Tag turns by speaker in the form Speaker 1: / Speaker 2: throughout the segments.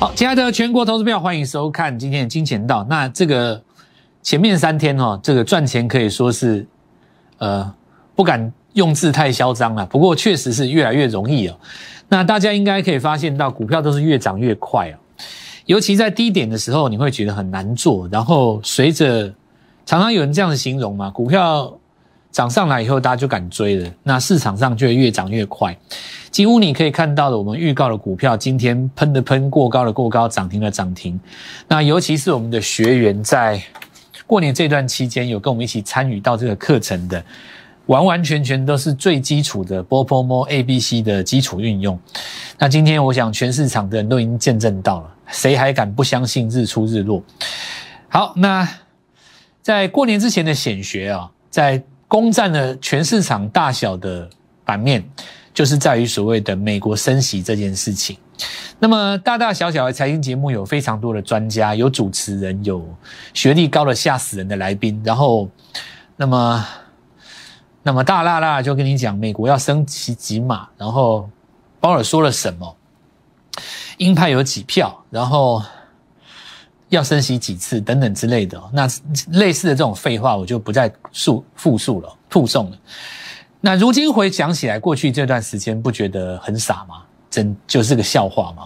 Speaker 1: 好，亲爱的全国投资票，欢迎收看今天的金钱道。那这个前面三天哦，这个赚钱可以说是，呃，不敢用字太嚣张了。不过确实是越来越容易哦。那大家应该可以发现到，股票都是越涨越快啊。尤其在低点的时候，你会觉得很难做。然后随着常常有人这样子形容嘛，股票涨上来以后，大家就敢追了。那市场上就会越涨越快。几乎你可以看到的，我们预告的股票今天喷的喷，过高的过高，涨停的涨停。那尤其是我们的学员在过年这段期间有跟我们一起参与到这个课程的，完完全全都是最基础的波波摩 A B C 的基础运用。那今天我想全市场的人都已经见证到了，谁还敢不相信日出日落？好，那在过年之前的显学啊，在攻占了全市场大小的版面。就是在于所谓的美国升息这件事情，那么大大小小的财经节目有非常多的专家，有主持人，有学历高的吓死人的来宾，然后，那么，那么大辣辣就跟你讲美国要升息几码，然后鲍尔说了什么，鹰派有几票，然后要升息几次等等之类的，那类似的这种废话我就不再述复述了，附送了。那如今回想起来，过去这段时间不觉得很傻吗？真就是个笑话吗？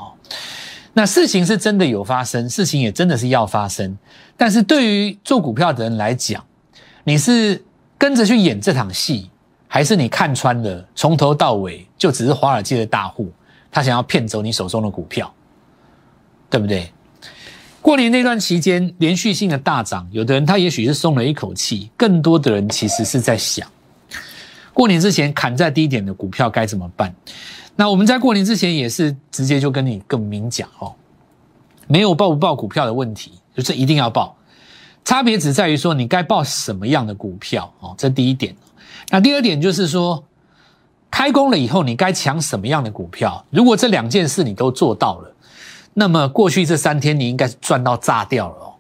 Speaker 1: 那事情是真的有发生，事情也真的是要发生。但是对于做股票的人来讲，你是跟着去演这场戏，还是你看穿了，从头到尾就只是华尔街的大户，他想要骗走你手中的股票，对不对？过年那段期间连续性的大涨，有的人他也许是松了一口气，更多的人其实是在想。过年之前砍在低点的股票该怎么办？那我们在过年之前也是直接就跟你更明讲哦，没有报不报股票的问题，就是一定要报，差别只在于说你该报什么样的股票哦，这第一点。那第二点就是说，开工了以后你该抢什么样的股票？如果这两件事你都做到了，那么过去这三天你应该是赚到炸掉了哦。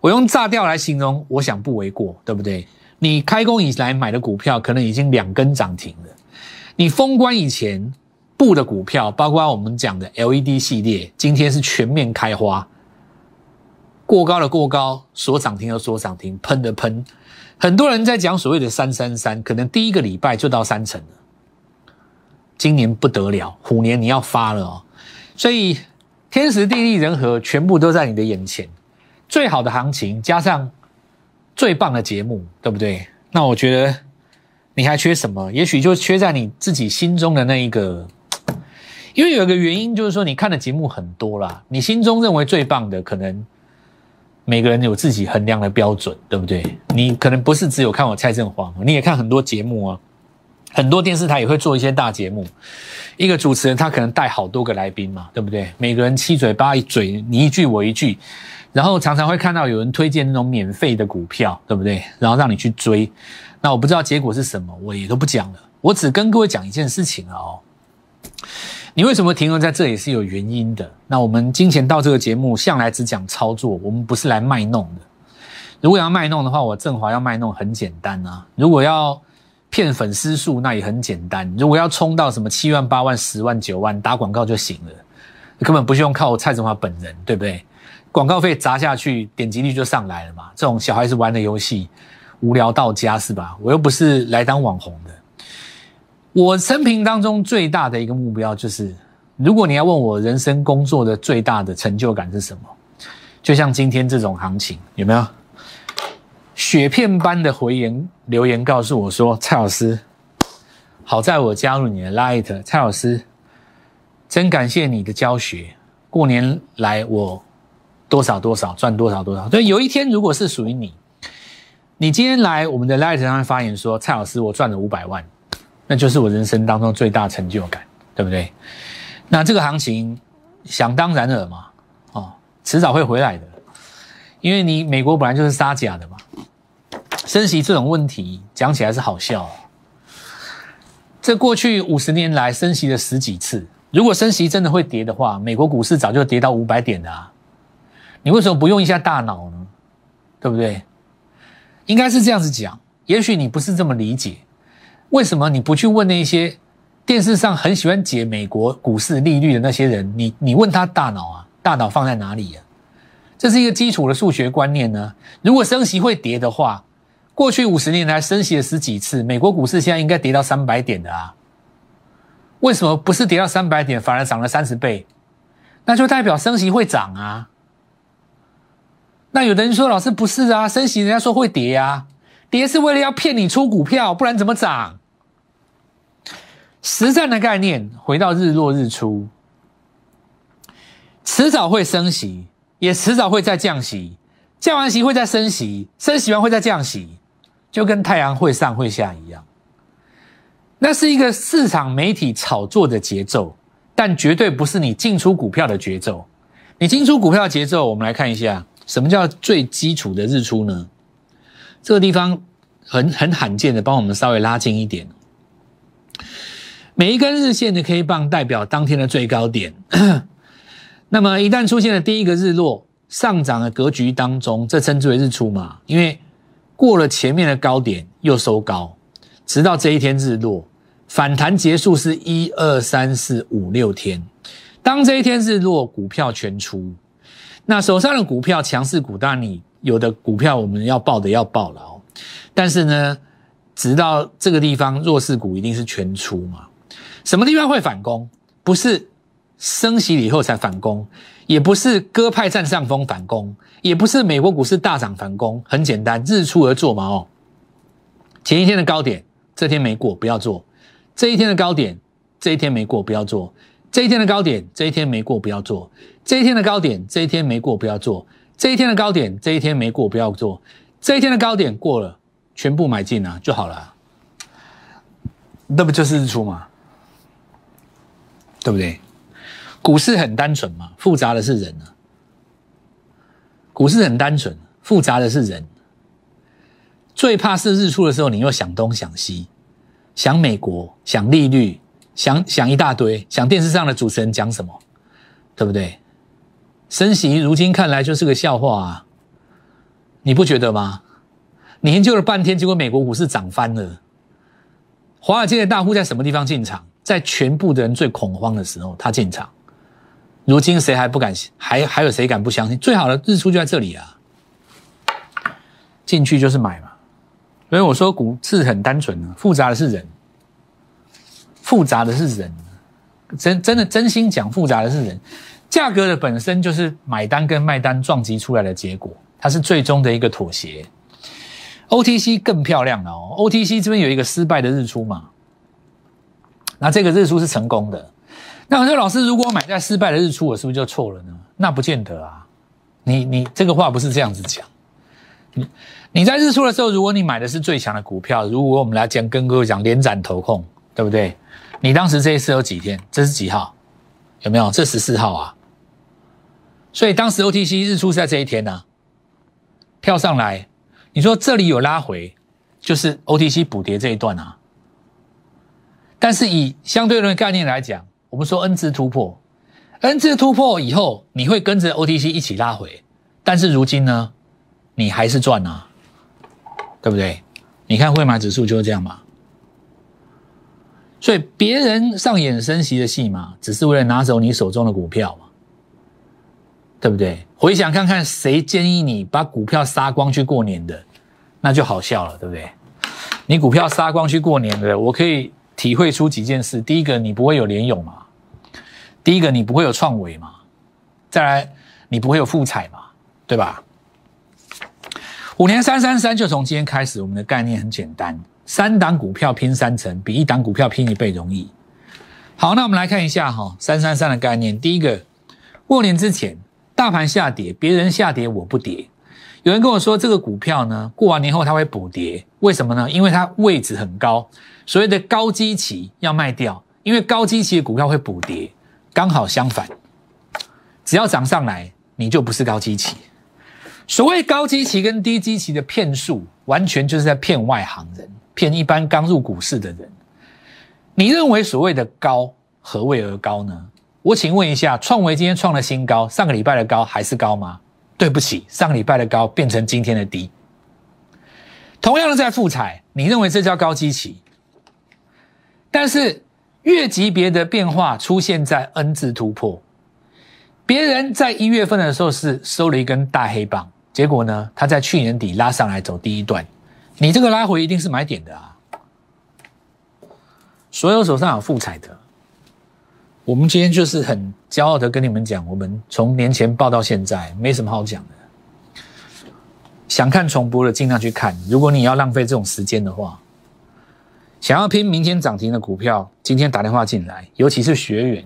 Speaker 1: 我用炸掉来形容，我想不为过，对不对？你开工以来买的股票可能已经两根涨停了。你封关以前布的股票，包括我们讲的 LED 系列，今天是全面开花，过高的过高，锁涨停的锁涨停，喷的喷。很多人在讲所谓的三三三，可能第一个礼拜就到三成了。今年不得了，虎年你要发了哦。所以天时地利人和全部都在你的眼前，最好的行情加上。最棒的节目，对不对？那我觉得你还缺什么？也许就缺在你自己心中的那一个。因为有一个原因，就是说你看的节目很多啦，你心中认为最棒的，可能每个人有自己衡量的标准，对不对？你可能不是只有看我蔡振华，你也看很多节目啊，很多电视台也会做一些大节目。一个主持人他可能带好多个来宾嘛，对不对？每个人七嘴八嘴，你一句我一句。然后常常会看到有人推荐那种免费的股票，对不对？然后让你去追，那我不知道结果是什么，我也都不讲了。我只跟各位讲一件事情哦，你为什么停留在这里是有原因的。那我们金钱到这个节目向来只讲操作，我们不是来卖弄的。如果要卖弄的话，我振华要卖弄很简单啊。如果要骗粉丝数，那也很简单。如果要冲到什么七万、八万、十万、九万，打广告就行了，根本不需要靠蔡振华本人，对不对？广告费砸下去，点击率就上来了嘛。这种小孩子玩的游戏，无聊到家是吧？我又不是来当网红的。我生平当中最大的一个目标就是，如果你要问我人生工作的最大的成就感是什么，就像今天这种行情，有没有？雪片般的回言留言告诉我说：“蔡老师，好在我加入你的 Light，蔡老师，真感谢你的教学。过年来我。”多少多少赚多少多少，所以有一天如果是属于你，你今天来我们的 Light 上面发言说蔡老师我赚了五百万，那就是我人生当中最大成就感，对不对？那这个行情想当然尔嘛，哦，迟早会回来的，因为你美国本来就是杀假的嘛，升息这种问题讲起来是好笑，这过去五十年来升息了十几次，如果升息真的会跌的话，美国股市早就跌到五百点了。你为什么不用一下大脑呢？对不对？应该是这样子讲。也许你不是这么理解，为什么你不去问那些电视上很喜欢解美国股市利率的那些人？你你问他大脑啊？大脑放在哪里呀？这是一个基础的数学观念呢。如果升息会跌的话，过去五十年来升息了十几次，美国股市现在应该跌到三百点的啊。为什么不是跌到三百点，反而涨了三十倍？那就代表升息会涨啊。那有的人说，老师不是啊，升息人家说会跌啊，跌是为了要骗你出股票，不然怎么涨？实战的概念，回到日落日出，迟早会升息，也迟早会再降息，降完息会再升息，升息完会再降息，就跟太阳会上会下一样。那是一个市场媒体炒作的节奏，但绝对不是你进出股票的节奏。你进出股票的节奏，我们来看一下，什么叫最基础的日出呢？这个地方很很罕见的，帮我们稍微拉近一点。每一根日线的 K 棒代表当天的最高点。那么一旦出现了第一个日落上涨的格局当中，这称之为日出嘛？因为过了前面的高点又收高。直到这一天日落，反弹结束是一二三四五六天。当这一天日落，股票全出。那手上的股票强势股，当然你有的股票我们要报的要报了。但是呢，直到这个地方弱势股一定是全出嘛？什么地方会反攻？不是升息以后才反攻，也不是鸽派占上风反攻，也不是美国股市大涨反攻。很简单，日出而作嘛哦。前一天的高点。这天没过，不要做；这一天的高点，这一天没过，不要做；这一天的高点，这一天没过，不要做；这一天的高点，这一天没过，不要做；这一天的高点，这一天没过，不要做；这一天的高点过了，全部买进啊就好了。那不就是日出吗？对不对？股市很单纯嘛，复杂的是人啊。股市很单纯，复杂的是人。最怕是日出的时候，你又想东想西，想美国，想利率，想想一大堆，想电视上的主持人讲什么，对不对？升息如今看来就是个笑话啊，你不觉得吗？你研究了半天，结果美国股市涨翻了。华尔街的大户在什么地方进场？在全部的人最恐慌的时候，他进场。如今谁还不敢？还还有谁敢不相信？最好的日出就在这里啊！进去就是买嘛。所以我说股市很单纯啊，复杂的是人，复杂的是人，真真的真心讲，复杂的是人。价格的本身就是买单跟卖单撞击出来的结果，它是最终的一个妥协。OTC 更漂亮了哦，OTC 这边有一个失败的日出嘛，那这个日出是成功的。那我说老师，如果买在失败的日出，我是不是就错了呢？那不见得啊，你你这个话不是这样子讲，你。你在日出的时候，如果你买的是最强的股票，如果我们来讲跟各位讲连斩头控，对不对？你当时这一次有几天？这是几号？有没有？这十四号啊。所以当时 OTC 日出是在这一天呢，跳上来，你说这里有拉回，就是 OTC 补跌这一段啊。但是以相对论概念来讲，我们说 N 字突破，N 字突破以后，你会跟着 OTC 一起拉回，但是如今呢，你还是赚啊。对不对？你看汇码指数就是这样嘛。所以别人上演升息的戏码，只是为了拿走你手中的股票嘛，对不对？回想看看，谁建议你把股票杀光去过年的，那就好笑了，对不对？你股票杀光去过年的，我可以体会出几件事：第一个，你不会有联勇嘛；第一个，你不会有创维嘛；再来，你不会有富彩嘛，对吧？五年三三三就从今天开始，我们的概念很简单，三档股票拼三成，比一档股票拼一倍容易。好，那我们来看一下哈，三三三的概念。第一个，过年之前大盘下跌，别人下跌我不跌。有人跟我说这个股票呢，过完年后它会补跌，为什么呢？因为它位置很高，所谓的高基期要卖掉，因为高基期的股票会补跌。刚好相反，只要涨上来，你就不是高基期。所谓高基期跟低基期的骗术，完全就是在骗外行人，骗一般刚入股市的人。你认为所谓的高何谓而高呢？我请问一下，创维今天创了新高，上个礼拜的高还是高吗？对不起，上个礼拜的高变成今天的低。同样的在富彩，你认为这叫高基期？但是月级别的变化出现在 N 字突破。别人在一月份的时候是收了一根大黑棒，结果呢，他在去年底拉上来走第一段，你这个拉回一定是买点的啊。所有手上有富彩的，我们今天就是很骄傲的跟你们讲，我们从年前报到现在没什么好讲的。想看重播的尽量去看，如果你要浪费这种时间的话，想要拼明天涨停的股票，今天打电话进来，尤其是学员，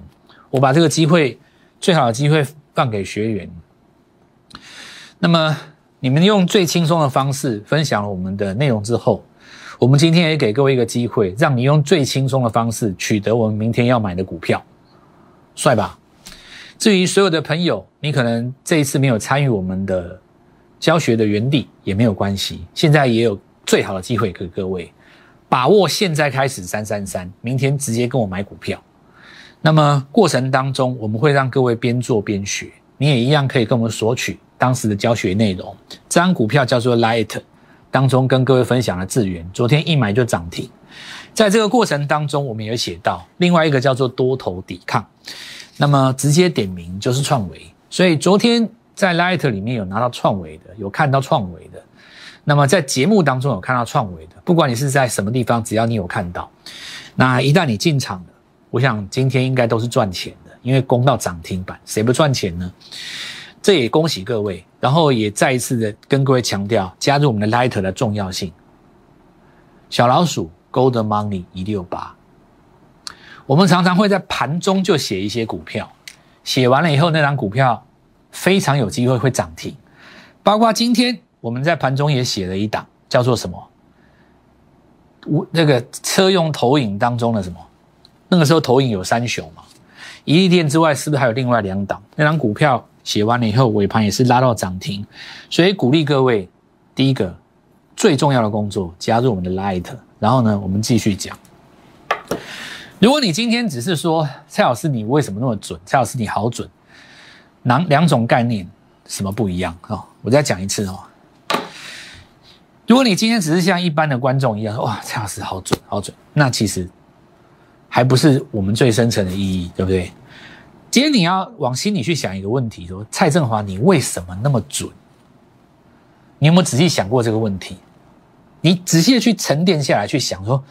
Speaker 1: 我把这个机会。最好的机会放给学员。那么你们用最轻松的方式分享了我们的内容之后，我们今天也给各位一个机会，让你用最轻松的方式取得我们明天要买的股票，帅吧？至于所有的朋友，你可能这一次没有参与我们的教学的原地也没有关系，现在也有最好的机会给各位，把握现在开始三三三，明天直接跟我买股票。那么过程当中，我们会让各位边做边学，你也一样可以跟我们索取当时的教学内容。这张股票叫做 Light，当中跟各位分享的资源，昨天一买就涨停。在这个过程当中，我们也写到另外一个叫做多头抵抗，那么直接点名就是创维。所以昨天在 Light 里面有拿到创维的，有看到创维的。那么在节目当中有看到创维的，不管你是在什么地方，只要你有看到，那一旦你进场。我想今天应该都是赚钱的，因为攻到涨停板，谁不赚钱呢？这也恭喜各位，然后也再一次的跟各位强调，加入我们的 Light 的重要性。小老鼠 Gold Money 一六八，我们常常会在盘中就写一些股票，写完了以后，那张股票非常有机会会涨停。包括今天我们在盘中也写了一档，叫做什么？我那个车用投影当中的什么？那个时候投影有三雄嘛，一利电之外，是不是还有另外两档？那张股票写完了以后，尾盘也是拉到涨停，所以鼓励各位，第一个最重要的工作，加入我们的 Light，然后呢，我们继续讲。如果你今天只是说蔡老师你为什么那么准？蔡老师你好准，两两种概念什么不一样哦？我再讲一次哦。如果你今天只是像一般的观众一样，哇，蔡老师好准好准，那其实。还不是我们最深层的意义，对不对？今天你要往心里去想一个问题：说蔡振华，你为什么那么准？你有没有仔细想过这个问题？你仔细的去沉淀下来，去想说，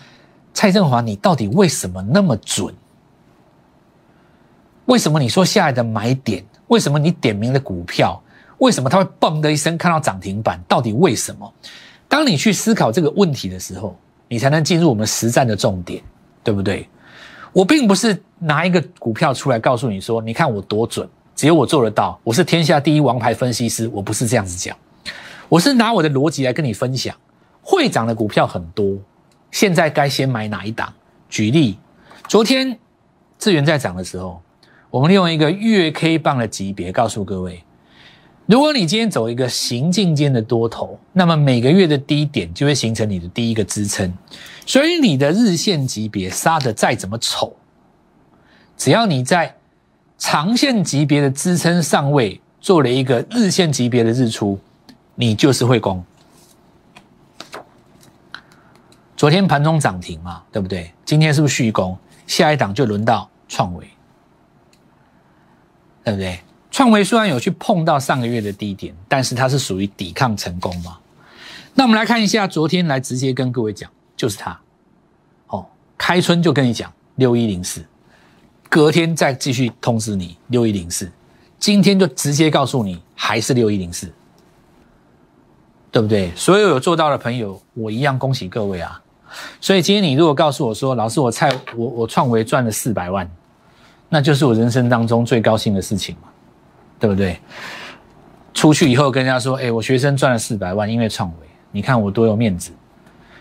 Speaker 1: 蔡振华，你到底为什么那么准？为什么你说下来的买点？为什么你点名的股票？为什么它会嘣的一声看到涨停板？到底为什么？当你去思考这个问题的时候，你才能进入我们实战的重点，对不对？我并不是拿一个股票出来告诉你说，你看我多准，只有我做得到，我是天下第一王牌分析师。我不是这样子讲，我是拿我的逻辑来跟你分享。会涨的股票很多，现在该先买哪一档？举例，昨天智源在涨的时候，我们利用一个月 K 棒的级别告诉各位。如果你今天走一个行进间的多头，那么每个月的低点就会形成你的第一个支撑。所以你的日线级别杀的再怎么丑，只要你在长线级别的支撑上位做了一个日线级别的日出，你就是会攻。昨天盘中涨停嘛，对不对？今天是不是续攻？下一档就轮到创维，对不对？创维虽然有去碰到上个月的低点，但是它是属于抵抗成功嘛？那我们来看一下，昨天来直接跟各位讲，就是它，哦，开春就跟你讲六一零四，隔天再继续通知你六一零四，今天就直接告诉你还是六一零四，对不对？所有有做到的朋友，我一样恭喜各位啊！所以今天你如果告诉我说，老师我蔡我我创维赚了四百万，那就是我人生当中最高兴的事情嘛。对不对？出去以后跟人家说：“哎，我学生赚了四百万，因为创维，你看我多有面子。”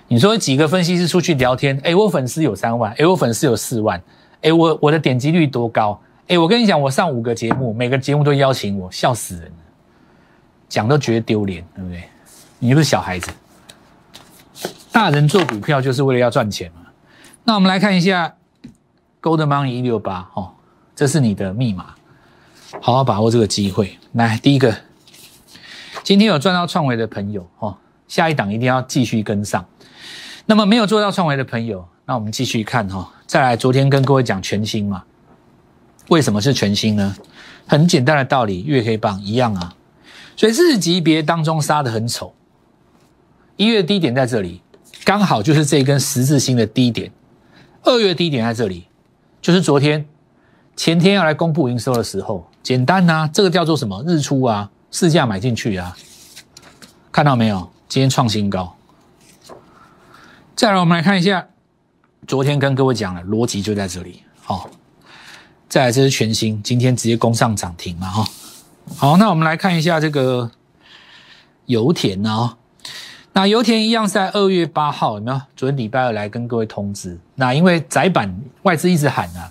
Speaker 1: 你说几个分析师出去聊天：“哎，我粉丝有三万，哎，我粉丝有四万，哎，我我的点击率多高？哎，我跟你讲，我上五个节目，每个节目都邀请我，笑死人了，讲都觉得丢脸，对不对？你不是小孩子，大人做股票就是为了要赚钱嘛。那我们来看一下，Gold Money 一六八，哦，这是你的密码。好好把握这个机会。来，第一个，今天有赚到创维的朋友，哦，下一档一定要继续跟上。那么没有做到创维的朋友，那我们继续看哈。再来，昨天跟各位讲全新嘛，为什么是全新呢？很简单的道理，月黑棒一样啊。所以日级别当中杀的很丑，一月低点在这里，刚好就是这根十字星的低点。二月低点在这里，就是昨天、前天要来公布营收的时候，简单呐，这个叫做什么？日出啊，市价买进去啊，看到没有？今天创新高。再来，我们来看一下，昨天跟各位讲了，逻辑就在这里。好，再来，这是全新，今天直接攻上涨停嘛？哈。好，那我们来看一下这个油田呢。那油田一样在二月八号有没有？昨天礼拜二来跟各位通知。那因为窄板外资一直喊啊，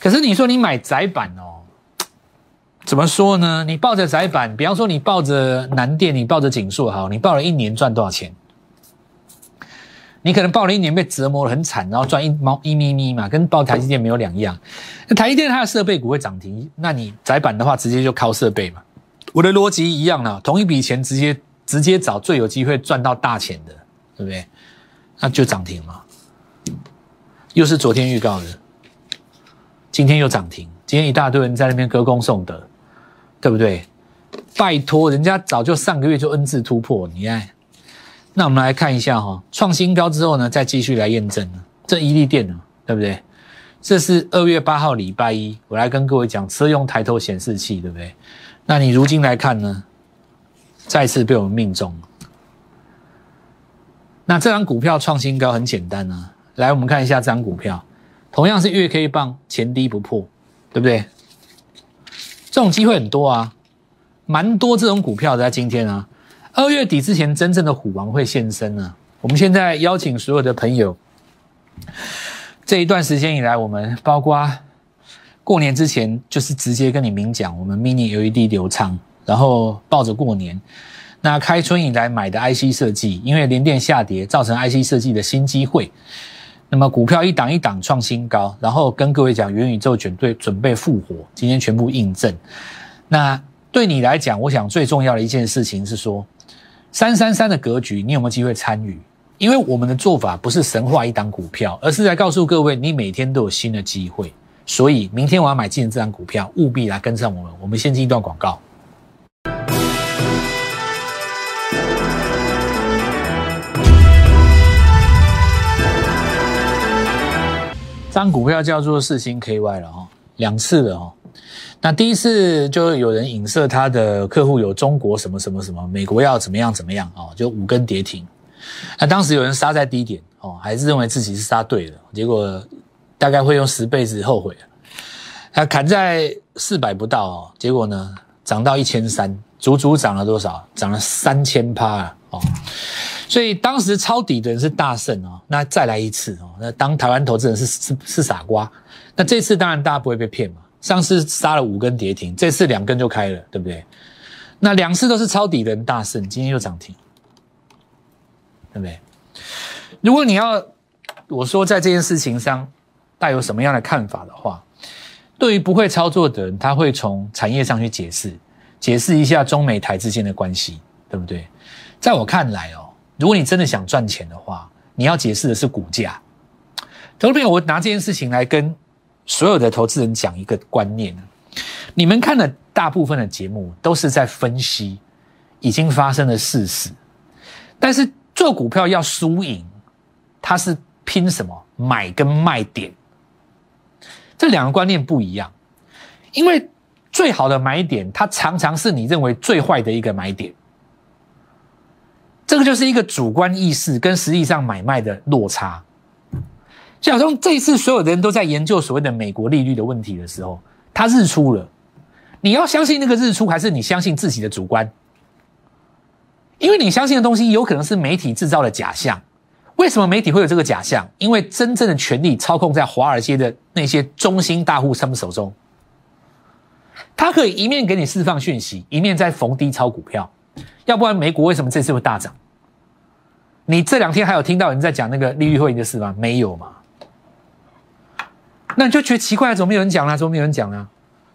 Speaker 1: 可是你说你买窄板哦，怎么说呢？你抱着窄板，比方说你抱着南电，你抱着景硕，好，你抱了一年赚多少钱？你可能抱了一年被折磨的很惨，然后赚一毛一咪咪嘛，跟抱台积电没有两样。那台积电它的设备股会涨停，那你窄板的话直接就靠设备嘛。我的逻辑一样了，同一笔钱直接直接找最有机会赚到大钱的，对不对？那就涨停嘛。又是昨天预告的，今天又涨停，今天一大堆人在那边歌功颂德，对不对？拜托，人家早就上个月就 N 字突破，你看。那我们来看一下哈，创新高之后呢，再继续来验证这一利电呢，对不对？这是二月八号礼拜一，我来跟各位讲车用抬头显示器，对不对？那你如今来看呢，再次被我们命中。那这张股票创新高很简单啊，来我们看一下这张股票，同样是月 K 棒前低不破，对不对？这种机会很多啊，蛮多这种股票在今天啊。二月底之前，真正的虎王会现身呢。我们现在邀请所有的朋友，这一段时间以来，我们包括过年之前，就是直接跟你明讲，我们 Mini LED 流畅，然后抱着过年。那开春以来买的 IC 设计，因为连电下跌，造成 IC 设计的新机会。那么股票一档一档创新高，然后跟各位讲元宇宙卷对准备复活，今天全部印证。那对你来讲，我想最重要的一件事情是说。三三三的格局，你有没有机会参与？因为我们的做法不是神话一档股票，而是在告诉各位，你每天都有新的机会。所以明天我要买进这张股票，务必来跟上我们。我们先进一段广告。张股票叫做四星 KY 了哦，两次了哦。那第一次就有人影射他的客户有中国什么什么什么，美国要怎么样怎么样哦，就五根跌停。那当时有人杀在低点哦，还是认为自己是杀对了，结果大概会用十辈子后悔。他砍在四百不到哦，结果呢涨到一千三，足足涨了多少？涨了三千趴啊！哦，所以当时抄底的人是大胜哦。那再来一次哦，那当台湾投资人是是是傻瓜。那这次当然大家不会被骗嘛。上次杀了五根跌停，这次两根就开了，对不对？那两次都是抄底的人大胜，今天又涨停，对不对？如果你要我说在这件事情上带有什么样的看法的话，对于不会操作的人，他会从产业上去解释，解释一下中美台之间的关系，对不对？在我看来哦，如果你真的想赚钱的话，你要解释的是股价。投资朋友，我拿这件事情来跟。所有的投资人讲一个观念。你们看的大部分的节目都是在分析已经发生的事实，但是做股票要输赢，它是拼什么？买跟卖点，这两个观念不一样，因为最好的买点，它常常是你认为最坏的一个买点，这个就是一个主观意识跟实际上买卖的落差。就好像这一次所有的人都在研究所谓的美国利率的问题的时候，它日出了，你要相信那个日出，还是你相信自己的主观？因为你相信的东西有可能是媒体制造的假象。为什么媒体会有这个假象？因为真正的权力操控在华尔街的那些中心大户他们手中，他可以一面给你释放讯息，一面在逢低抄股票。要不然美股为什么这次会大涨？你这两天还有听到人在讲那个利率会议的事吗？没有嘛？那你就觉得奇怪，怎么没有人讲呢？怎么没有人讲呢？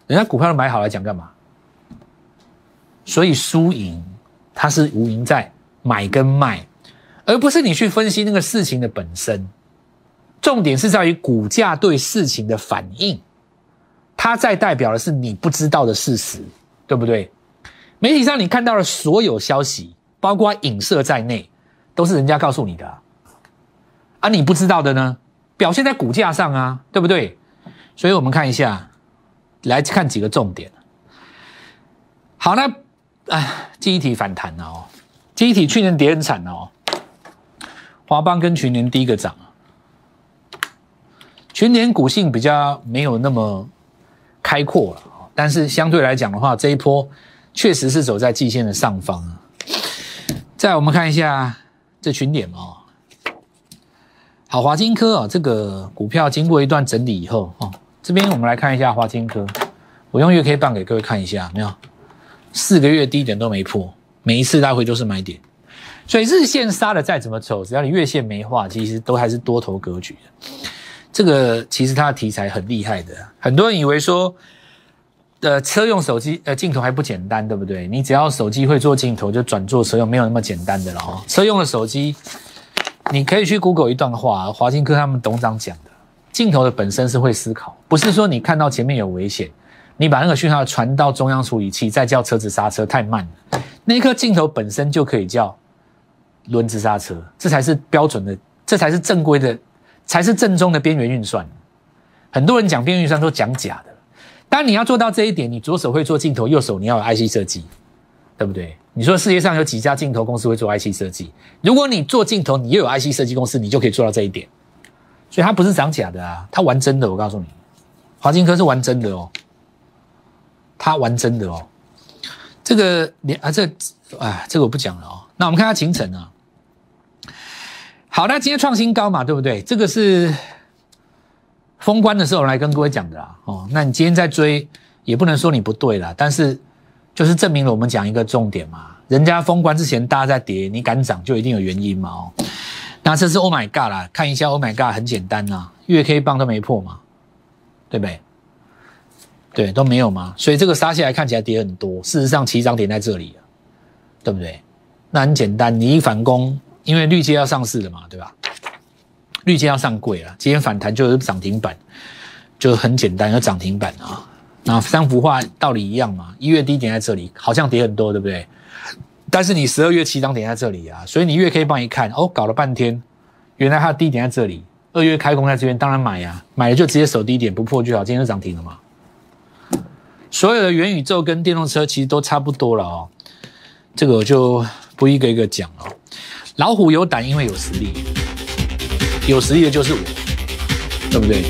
Speaker 1: 人家股票都买好了，讲干嘛？所以输赢它是无赢在买跟卖，而不是你去分析那个事情的本身。重点是在于股价对事情的反应，它在代表的是你不知道的事实，对不对？媒体上你看到的所有消息，包括影射在内，都是人家告诉你的啊，你不知道的呢，表现在股价上啊，对不对？所以我们看一下，来看几个重点。好，那啊，记忆体反弹了哦，记忆体去年跌很惨哦，华邦跟群联第一个涨。群联股性比较没有那么开阔了，但是相对来讲的话，这一波确实是走在季线的上方啊。再我们看一下这群点哦，好，华金科啊，这个股票经过一段整理以后哦，这边我们来看一下华金科，我用月 K 棒给各位看一下，没有，四个月低点都没破，每一次来回都是买点，所以日线杀的再怎么丑，只要你月线没画，其实都还是多头格局的。这个其实它的题材很厉害的，很多人以为说，呃，车用手机呃镜头还不简单，对不对？你只要手机会做镜头，就转做车用，没有那么简单的了哦。车用的手机，你可以去 Google 一段话，华金科他们董事长讲的，镜头的本身是会思考，不是说你看到前面有危险，你把那个讯号传到中央处理器，再叫车子刹车太慢了，那颗镜头本身就可以叫轮子刹车，这才是标准的，这才是正规的。才是正宗的边缘运算。很多人讲边缘运算都讲假的。当你要做到这一点，你左手会做镜头，右手你要有 IC 设计，对不对？你说世界上有几家镜头公司会做 IC 设计？如果你做镜头，你又有 IC 设计公司，你就可以做到这一点。所以它不是讲假的啊，它玩真的。我告诉你，华金科是玩真的哦，他玩真的哦。这个你啊，这啊，这个我不讲了哦。那我们看下秦晨啊。好，那今天创新高嘛，对不对？这个是封关的时候来跟各位讲的啦。哦，那你今天在追，也不能说你不对啦，但是就是证明了我们讲一个重点嘛。人家封关之前大家在跌，你敢涨就一定有原因嘛。哦，那这是 Oh my God 啦，看一下 Oh my God 很简单呐，月 K 棒都没破嘛，对不对？对，都没有嘛，所以这个杀下来看起来跌很多，事实上起涨点在这里对不对？那很简单，你一反攻。因为绿界要上市了嘛，对吧？绿箭要上柜了，今天反弹就是涨停板，就很简单，有涨停板啊。那三幅画道理一样嘛，一月低点在这里，好像跌很多，对不对？但是你十二月起涨点在这里啊，所以你月 K 棒一看，哦，搞了半天，原来它的低点在这里，二月开工在这边，当然买呀，买了就直接守低点不破就好，今天就涨停了嘛。所有的元宇宙跟电动车其实都差不多了哦，这个我就不一个一个讲了。老虎有胆，因为有实力。有实力的就是我，对不对？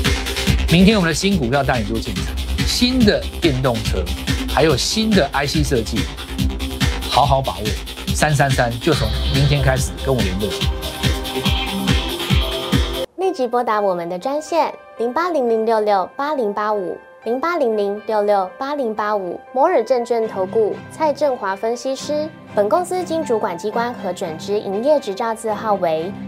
Speaker 1: 明天我们的新股票带你做进场，新的电动车，还有新的 IC 设计，好好把握。三三三就从明天开始跟我联络。
Speaker 2: 立即拨打我们的专线零八零零六六八零八五零八零零六六八零八五摩尔证券投顾蔡振华分析师。本公司经主管机关核准之营业执照字号为